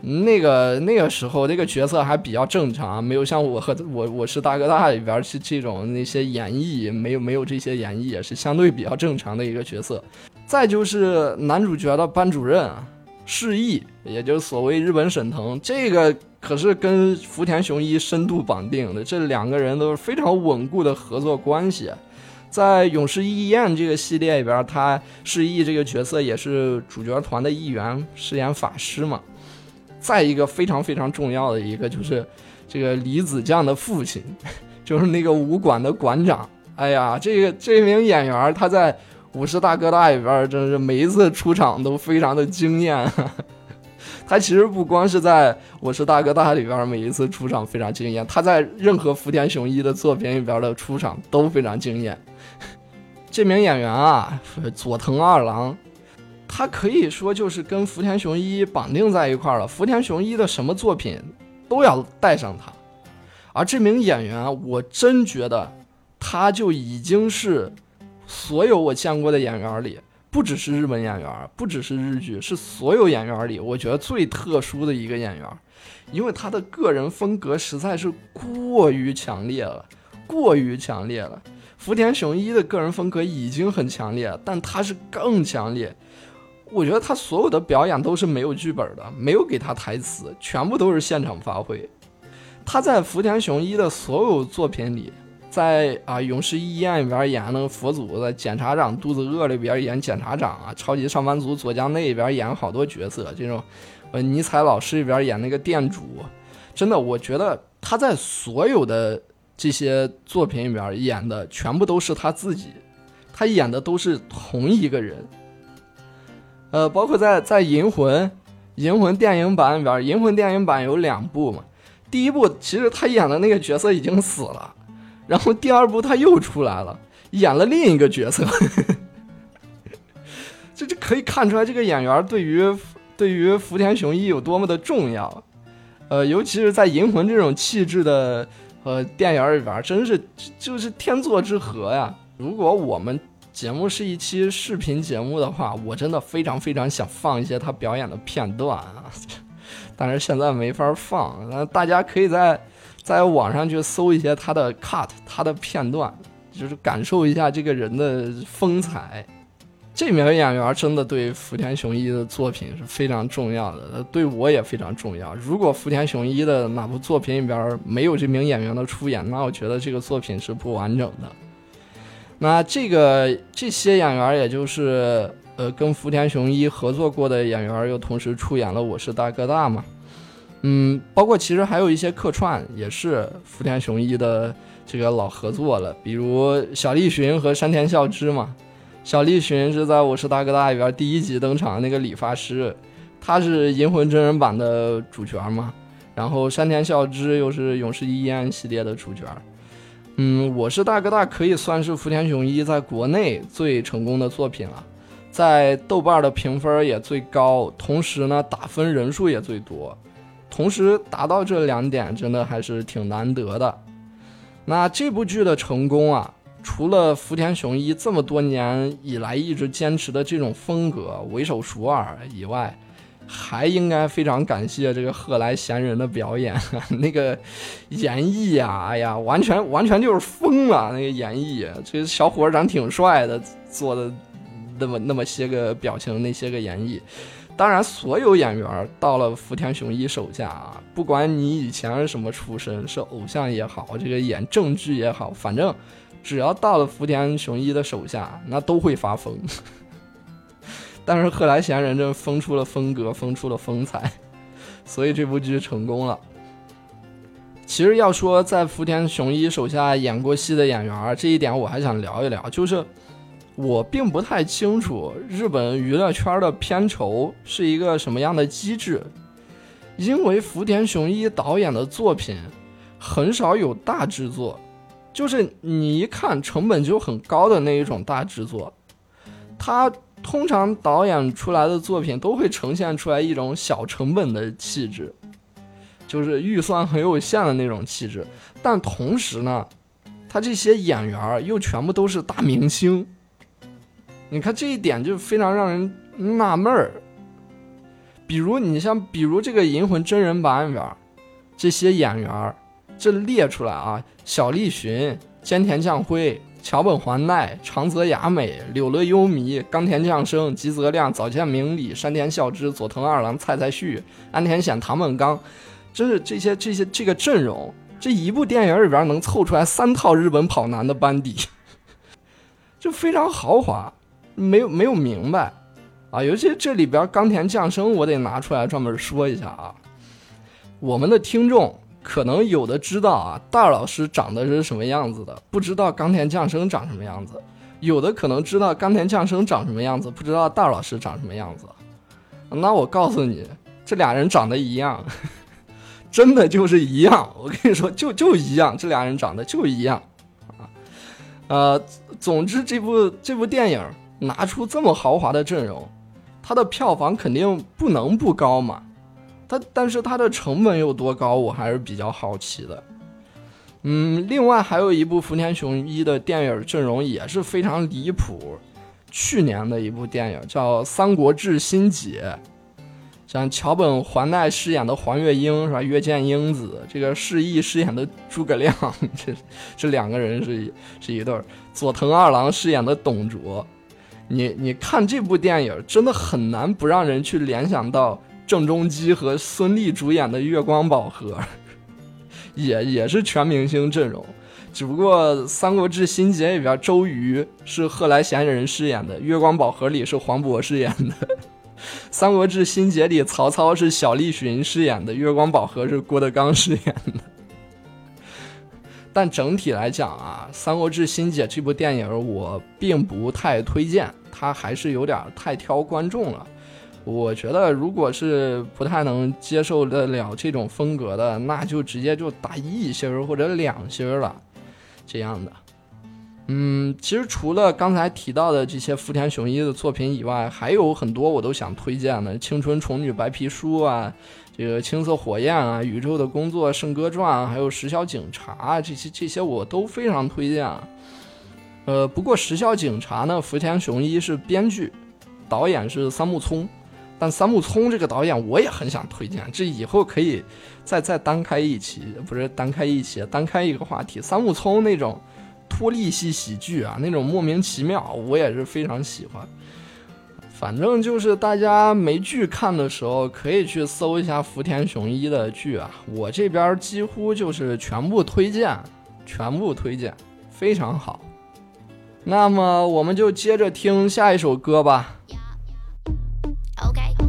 B: 那个那个时候那个角色还比较正常，没有像我和我我是大哥大里边是这种那些演绎，没有没有这些演绎，也是相对比较正常的一个角色。再就是男主角的班主任啊。释义，也就是所谓日本沈腾，这个可是跟福田雄一深度绑定的，这两个人都是非常稳固的合作关系。在《勇士义彦》这个系列里边，他释义这个角色也是主角团的一员，饰演法师嘛。再一个非常非常重要的一个就是这个李子将的父亲，就是那个武馆的馆长。哎呀，这个这名演员他在。我是大哥大里边，真是每一次出场都非常的惊艳。他其实不光是在我是大哥大里边，每一次出场非常惊艳，他在任何福田雄一的作品里边的出场都非常惊艳。这名演员啊，佐藤二郎，他可以说就是跟福田雄一绑定在一块了。福田雄一的什么作品都要带上他，而这名演员，我真觉得他就已经是。所有我见过的演员里，不只是日本演员，不只是日剧，是所有演员里，我觉得最特殊的一个演员，因为他的个人风格实在是过于强烈了，过于强烈了。福田雄一的个人风格已经很强烈，但他是更强烈。我觉得他所有的表演都是没有剧本的，没有给他台词，全部都是现场发挥。他在福田雄一的所有作品里。在啊，《勇士医院》里边演那个佛祖，在《检察长肚子饿》里边演检察长啊，《超级上班族左江内》里边演好多角色，这种，呃，尼采老师里边演那个店主，真的，我觉得他在所有的这些作品里边演的全部都是他自己，他演的都是同一个人。呃，包括在在《银魂》《银魂》电影版里边，《银魂》电影版有两部嘛，第一部其实他演的那个角色已经死了。然后第二部他又出来了，演了另一个角色，这就可以看出来这个演员对于对于福田雄一有多么的重要，呃，尤其是在《银魂》这种气质的呃电影里边，真是就是天作之合呀！如果我们节目是一期视频节目的话，我真的非常非常想放一些他表演的片段啊，但是现在没法放，那大家可以在。在网上去搜一些他的 cut，他的片段，就是感受一下这个人的风采。这名演员真的对福田雄一的作品是非常重要的，对我也非常重要。如果福田雄一的哪部作品里边没有这名演员的出演，那我觉得这个作品是不完整的。那这个这些演员，也就是呃跟福田雄一合作过的演员，又同时出演了《我是大哥大》嘛。嗯，包括其实还有一些客串，也是福田雄一的这个老合作了，比如小栗旬和山田孝之嘛。小栗旬是在《我是大哥大》里边第一集登场的那个理发师，他是《银魂》真人版的主角嘛。然后山田孝之又是《勇士义彦》系列的主角。嗯，《我是大哥大》可以算是福田雄一在国内最成功的作品了，在豆瓣的评分也最高，同时呢打分人数也最多。同时达到这两点，真的还是挺难得的。那这部剧的成功啊。除了福田雄一这么多年以来一直坚持的这种风格为首数二以外，还应该非常感谢这个贺来贤人的表演，那个演绎呀，哎呀，完全完全就是疯了，那个演绎，这个小伙长挺帅的，做的那么那么些个表情，那些个演绎。当然，所有演员到了福田雄一手下啊，不管你以前是什么出身，是偶像也好，这个演正剧也好，反正。只要到了福田雄一的手下，那都会发疯。但是贺来贤人这疯出了风格，疯出了风采，所以这部剧成功了。其实要说在福田雄一手下演过戏的演员，这一点我还想聊一聊，就是我并不太清楚日本娱乐圈的片酬是一个什么样的机制，因为福田雄一导演的作品很少有大制作。就是你一看成本就很高的那一种大制作，他通常导演出来的作品都会呈现出来一种小成本的气质，就是预算很有限的那种气质。但同时呢，他这些演员又全部都是大明星，你看这一点就非常让人纳闷儿。比如你像，比如这个《银魂》真人版里边这些演员。这列出来啊，小栗旬、菅田将晖、桥本环奈、长泽雅美、柳乐优弥、冈田将生、吉泽亮、早见明里、山田孝之、佐藤二郎、蔡蔡旭、安田显、唐本刚，真是这些这些这个阵容，这一部电影里边能凑出来三套日本跑男的班底，就非常豪华。没有没有明白啊，尤其这里边冈田将生，我得拿出来专门说一下啊，我们的听众。可能有的知道啊，大老师长得是什么样子的，不知道冈田将生长什么样子；有的可能知道冈田将生长什么样子，不知道大老师长什么样子。那我告诉你，这俩人长得一样，真的就是一样。我跟你说，就就一样，这俩人长得就一样啊。呃，总之这部这部电影拿出这么豪华的阵容，它的票房肯定不能不高嘛。它但是它的成本有多高，我还是比较好奇的。嗯，另外还有一部福田雄一的电影阵容也是非常离谱，去年的一部电影叫《三国志新解》，像桥本环奈饰演的黄月英是吧？月见英子，这个释义饰演的诸葛亮，这这两个人是是一对儿。佐藤二郎饰演的董卓，你你看这部电影真的很难不让人去联想到。郑中基和孙俪主演的《月光宝盒》，也也是全明星阵容，只不过《三国志新解》里边周瑜是贺来贤人饰演的，《月光宝盒》里是黄渤饰演的，《三国志新解》里曹操是小栗旬饰演的，《月光宝盒》是郭德纲饰演的。但整体来讲啊，《三国志新解》这部电影我并不太推荐，它还是有点太挑观众了。我觉得，如果是不太能接受得了这种风格的，那就直接就打一星或者两星了，这样的。嗯，其实除了刚才提到的这些福田雄一的作品以外，还有很多我都想推荐的，《青春宠女白皮书》啊，这个《青色火焰》啊，《宇宙的工作》《圣歌传》，还有《时效警察》这些这些我都非常推荐。呃，不过《时效警察》呢，福田雄一是编剧，导演是三木聪。但三木聪这个导演我也很想推荐，这以后可以再再单开一期，不是单开一期，单开一个话题。三木聪那种脱力系喜剧啊，那种莫名其妙，我也是非常喜欢。反正就是大家没剧看的时候，可以去搜一下福田雄一的剧啊，我这边几乎就是全部推荐，全部推荐，非常好。那么我们就接着听下一首歌吧。
A: Okay.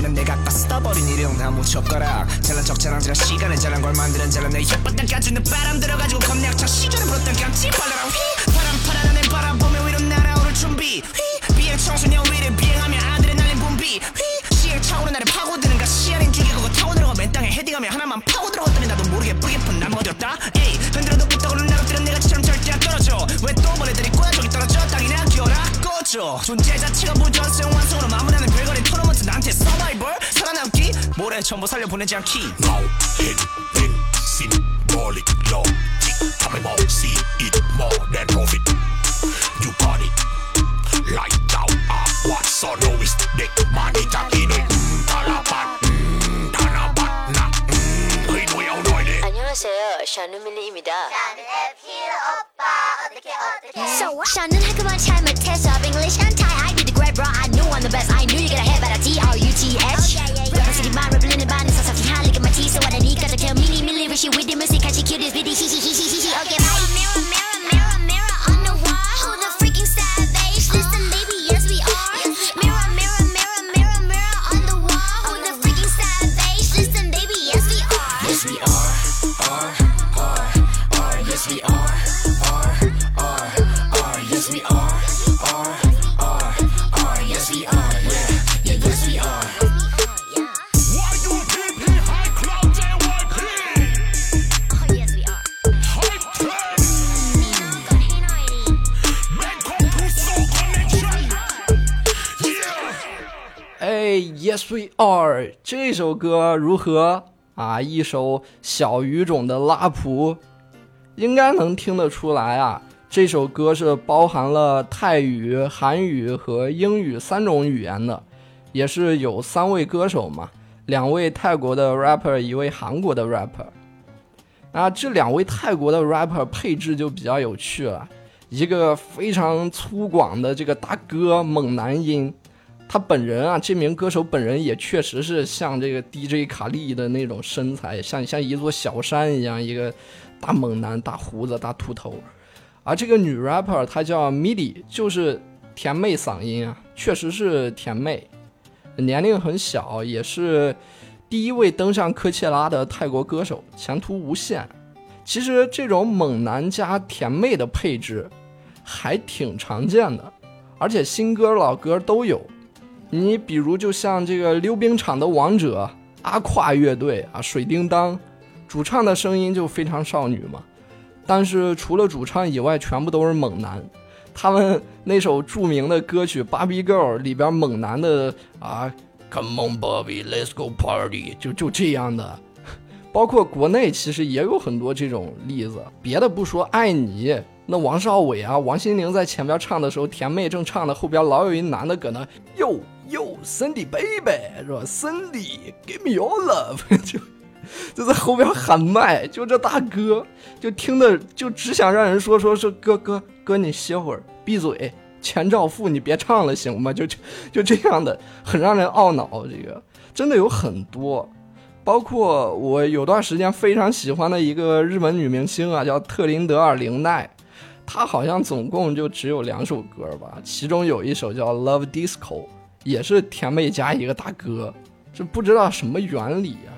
D: 주대는 내가 아까 써버린 일용 나무 젓가락 잘난 척자랑지라 시간을 잘난 걸 만드는 잘난 내땅 까주는 바람 들어가지고 겁내약차 시절을 불었던 깜찍 발라랑 휘. 바람 파란 내 바람 보며 위로 날아오를 준비. 휘. 비행 청소년 위를 비행하며 아들의 날린 분비. 휘. 시행 차오르 나를 파고드는가 시야린 죽이고 타고 들어가 맨 땅에 헤딩하며 하나만 파고 들어갔더니 나도 모르게 나무 어디였다. 에이 흔들어도 삐떡으로 나가뜨는 내가 지처럼 절대 안 떨어져. 왜또 보내들이 꼬야 저기 떨어져? 땅이나 기어라 꺼져. 존재 자체가 무전성 완성으로 마무리 나한테 서바이벌. 살아남기. 모래 전부 살려 않기.
E: No head big symbolic law 밤에 먹 see it more than profit. You got it. Light out up ah, what? So no is the money 자기는 음 달라밭 음 달라밭 나 음, 의도에 오너이네
F: 안녕하세요. 샤누밀리입니다. 샤누의 필 오빠 어떻게 어떻게?
A: So what? 샤는 한국말 잘 못해서 English and Thai I did great bro I she with the music and she kill this bitty. She, she, she, she, she, okay.，Yes we are
B: 这首歌如何啊？一首小语种的拉普，应该能听得出来啊。这首歌是包含了泰语、韩语和英语三种语言的，也是有三位歌手嘛，两位泰国的 rapper，一位韩国的 rapper。那这两位泰国的 rapper 配置就比较有趣了，一个非常粗犷的这个大哥猛男音，他本人啊，这名歌手本人也确实是像这个 DJ 卡利的那种身材，像像一座小山一样，一个大猛男、大胡子、大秃头。而这个女 rapper 她叫 MIDI，就是甜妹嗓音啊，确实是甜妹，年龄很小，也是第一位登上科切拉的泰国歌手，前途无限。其实这种猛男加甜妹的配置还挺常见的，而且新歌老歌都有。你比如就像这个溜冰场的王者阿胯乐队啊，水叮当，主唱的声音就非常少女嘛，但是除了主唱以外，全部都是猛男。他们那首著名的歌曲《Barbie Girl》里边猛男的啊，Come on Barbie, let's go party，就就这样的。包括国内其实也有很多这种例子，别的不说，爱你那王少伟啊，王心凌在前边唱的时候，甜妹正唱的，后边老有一男的搁那哟哟，Cindy baby 是吧？Cindy give me your love 就就在后边喊麦，就这大哥就听的就只想让人说说说哥哥哥你歇会儿，闭嘴，钱照付，你别唱了行吗？就就就这样的，很让人懊恼。这个真的有很多。包括我有段时间非常喜欢的一个日本女明星啊，叫特林德尔·玲奈，她好像总共就只有两首歌吧，其中有一首叫《Love Disco》，也是甜妹加一个大哥，这不知道什么原理啊？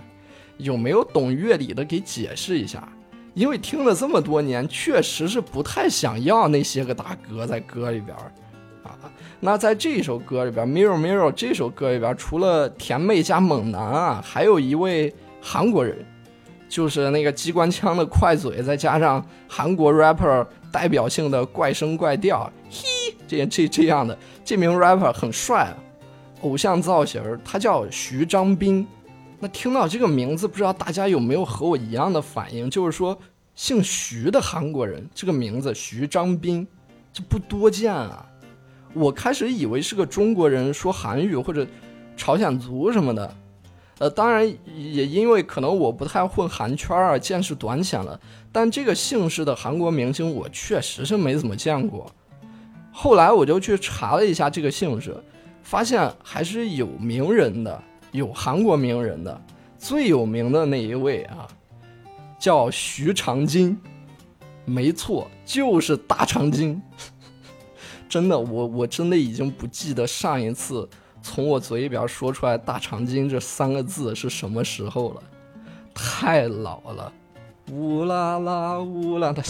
B: 有没有懂乐理的给解释一下？因为听了这么多年，确实是不太想要那些个大哥在歌里边儿啊。那在这首歌里边，《Mirror Mirror》这首歌里边，除了甜妹加猛男啊，还有一位韩国人，就是那个机关枪的快嘴，再加上韩国 rapper 代表性的怪声怪调，嘿，这这这样的，这名 rapper 很帅啊，偶像造型，他叫徐章斌。那听到这个名字，不知道大家有没有和我一样的反应？就是说，姓徐的韩国人，这个名字徐章斌，这不多见啊。我开始以为是个中国人说韩语或者朝鲜族什么的，呃，当然也因为可能我不太混韩圈啊，见识短浅了。但这个姓氏的韩国明星，我确实是没怎么见过。后来我就去查了一下这个姓氏，发现还是有名人的，有韩国名人的。最有名的那一位啊，叫徐长今，没错，就是大长今。真的，我我真的已经不记得上一次从我嘴里边说出来“大长今”这三个字是什么时候了，太老了。乌拉拉乌拉的，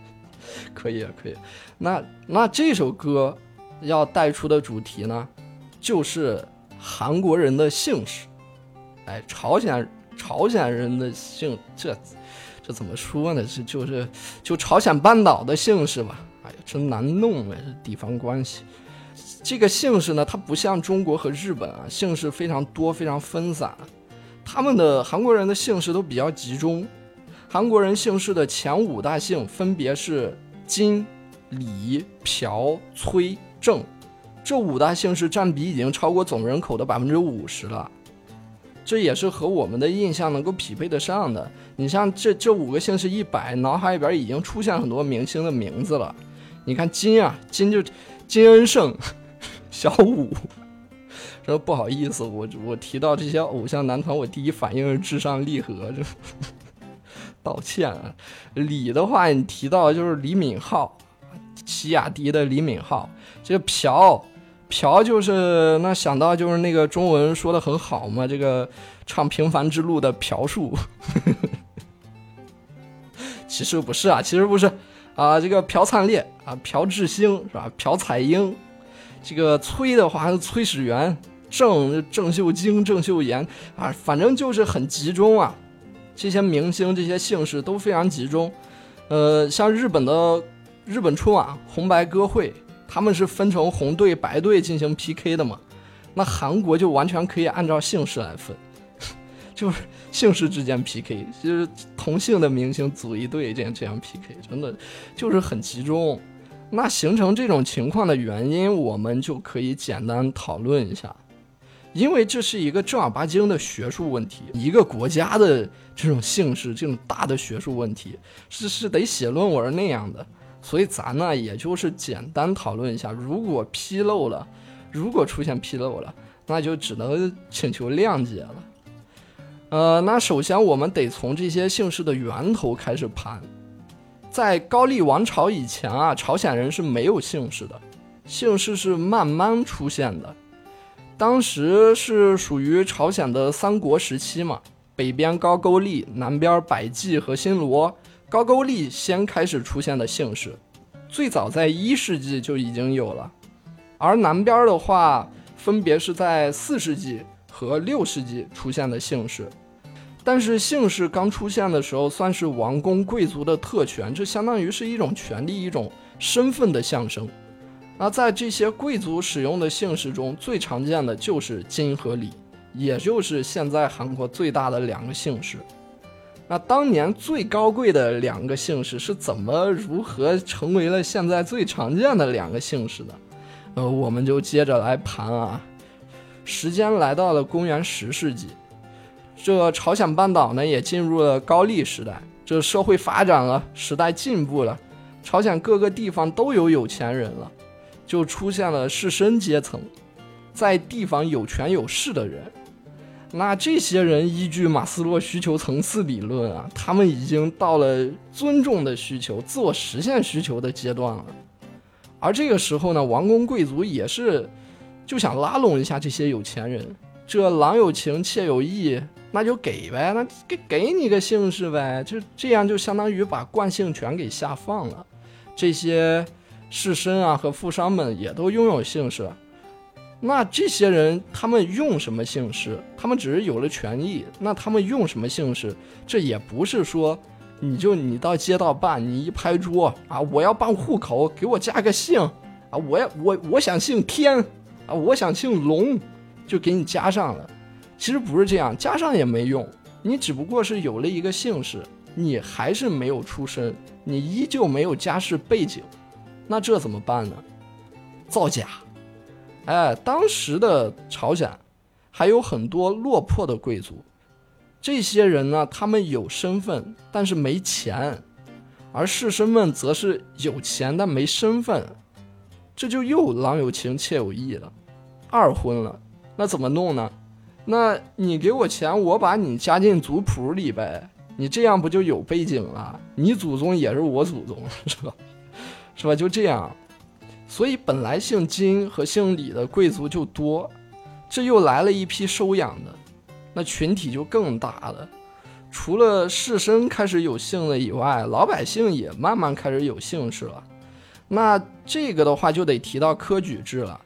B: 可以啊，可以。那那这首歌要带出的主题呢，就是韩国人的姓氏。哎，朝鲜朝鲜人的姓，这这怎么说呢？这就是就朝鲜半岛的姓氏吧。哎呀，真难弄啊！这地方关系，这个姓氏呢，它不像中国和日本啊，姓氏非常多，非常分散。他们的韩国人的姓氏都比较集中。韩国人姓氏的前五大姓分别是金、李、朴、崔、郑，这五大姓氏占比已经超过总人口的百分之五十了。这也是和我们的印象能够匹配得上的。你像这这五个姓氏一摆，脑海里边已经出现很多明星的名字了。你看金啊，金就金恩胜、小五。说不好意思，我我提到这些偶像男团，我第一反应是至上励合，这 道歉啊。李的话，你提到就是李敏镐，西雅迪的李敏镐。这朴。朴就是那想到就是那个中文说的很好嘛，这个唱《平凡之路》的朴树，其实不是啊，其实不是啊，这个朴灿烈啊，朴智星是吧？朴彩英，这个崔的话是崔始源，郑郑秀晶、郑秀妍啊，反正就是很集中啊，这些明星这些姓氏都非常集中，呃，像日本的日本春晚红白歌会。他们是分成红队、白队进行 PK 的嘛？那韩国就完全可以按照姓氏来分，就是姓氏之间 PK，就是同姓的明星组一队这样这样 PK，真的就是很集中。那形成这种情况的原因，我们就可以简单讨论一下，因为这是一个正儿八经的学术问题，一个国家的这种姓氏这种大的学术问题，是是得写论文那样的。所以咱呢，也就是简单讨论一下，如果纰漏了，如果出现纰漏了，那就只能请求谅解了。呃，那首先我们得从这些姓氏的源头开始盘。在高丽王朝以前啊，朝鲜人是没有姓氏的，姓氏是慢慢出现的。当时是属于朝鲜的三国时期嘛，北边高句丽，南边百济和新罗。高句丽先开始出现的姓氏，最早在一世纪就已经有了，而南边的话，分别是在四世纪和六世纪出现的姓氏。但是姓氏刚出现的时候，算是王公贵族的特权，这相当于是一种权利、一种身份的象征。那在这些贵族使用的姓氏中，最常见的就是金和李，也就是现在韩国最大的两个姓氏。那当年最高贵的两个姓氏是怎么如何成为了现在最常见的两个姓氏的？呃，我们就接着来盘啊。时间来到了公元十世纪，这朝鲜半岛呢也进入了高丽时代，这社会发展了，时代进步了，朝鲜各个地方都有有钱人了，就出现了士绅阶层，在地方有权有势的人。那这些人依据马斯洛需求层次理论啊，他们已经到了尊重的需求、自我实现需求的阶段了。而这个时候呢，王公贵族也是就想拉拢一下这些有钱人，这郎有情，妾有意，那就给呗，那给给你个姓氏呗，就这样就相当于把惯性权给下放了。这些士绅啊和富商们也都拥有姓氏。那这些人他们用什么姓氏？他们只是有了权益，那他们用什么姓氏？这也不是说你就你到街道办，你一拍桌啊，我要办户口，给我加个姓啊，我要我我想姓天啊，我想姓龙，就给你加上了。其实不是这样，加上也没用，你只不过是有了一个姓氏，你还是没有出身，你依旧没有家世背景，那这怎么办呢？造假。哎，当时的朝鲜还有很多落魄的贵族，这些人呢，他们有身份，但是没钱；而士绅们则是有钱但没身份，这就又郎有情，妾有意了，二婚了。那怎么弄呢？那你给我钱，我把你加进族谱里呗，你这样不就有背景了？你祖宗也是我祖宗，是吧？是吧？就这样。所以本来姓金和姓李的贵族就多，这又来了一批收养的，那群体就更大了。除了士绅开始有姓了以外，老百姓也慢慢开始有姓氏了。那这个的话就得提到科举制了，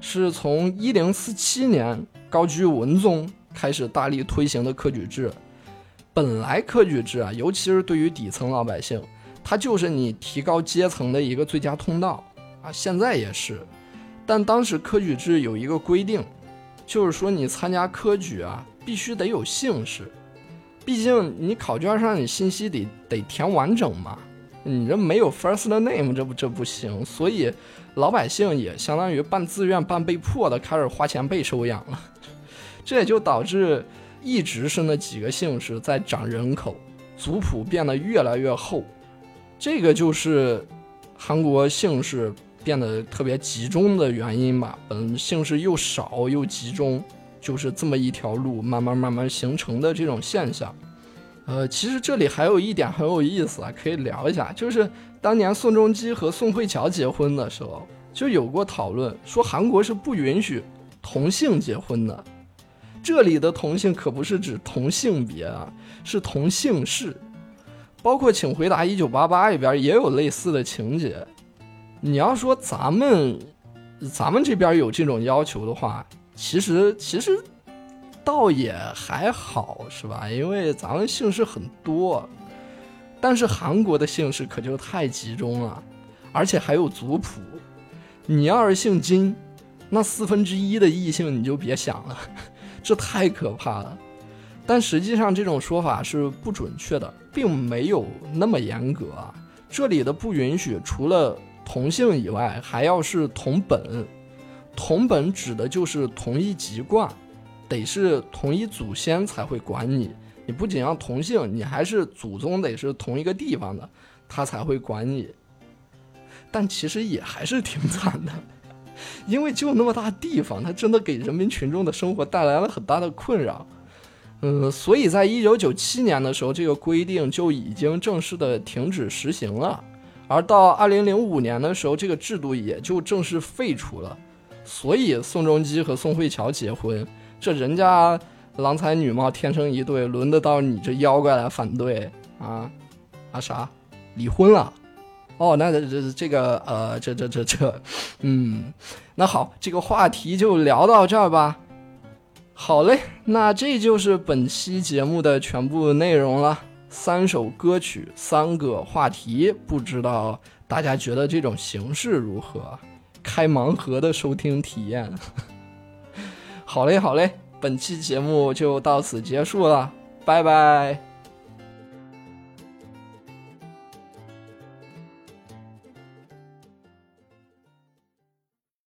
B: 是从一零四七年高居文宗开始大力推行的科举制。本来科举制啊，尤其是对于底层老百姓，它就是你提高阶层的一个最佳通道。啊，现在也是，但当时科举制有一个规定，就是说你参加科举啊，必须得有姓氏，毕竟你考卷上你信息得得填完整嘛，你这没有 first name，这不这不行，所以老百姓也相当于半自愿半被迫的开始花钱被收养了，这也就导致一直是那几个姓氏在涨人口，族谱变得越来越厚，这个就是韩国姓氏。变得特别集中的原因吧，嗯姓氏又少又集中，就是这么一条路慢慢慢慢形成的这种现象。呃，其实这里还有一点很有意思啊，可以聊一下，就是当年宋仲基和宋慧乔结婚的时候，就有过讨论，说韩国是不允许同性结婚的。这里的同性可不是指同性别啊，是同姓氏。包括《请回答一九八八》里边也有类似的情节。你要说咱们，咱们这边有这种要求的话，其实其实倒也还好，是吧？因为咱们姓氏很多，但是韩国的姓氏可就太集中了，而且还有族谱。你要是姓金，那四分之一的异姓你就别想了，这太可怕了。但实际上这种说法是不准确的，并没有那么严格。这里的不允许，除了同姓以外，还要是同本，同本指的就是同一籍贯，得是同一祖先才会管你。你不仅要同姓，你还是祖宗得是同一个地方的，他才会管你。但其实也还是挺惨的，因为就那么大地方，它真的给人民群众的生活带来了很大的困扰。嗯，所以在一九九七年的时候，这个规定就已经正式的停止实行了。而到二零零五年的时候，这个制度也就正式废除了。所以宋仲基和宋慧乔结婚，这人家郎才女貌，天生一对，轮得到你这妖怪来反对啊？啊啥？离婚了？哦，那这这这个呃，这这这这，嗯，那好，这个话题就聊到这儿吧。好嘞，那这就是本期节目的全部内容了。三首歌曲，三个话题，不知道大家觉得这种形式如何？开盲盒的收听体验。好嘞，好嘞，本期节目就到此结束了，拜拜。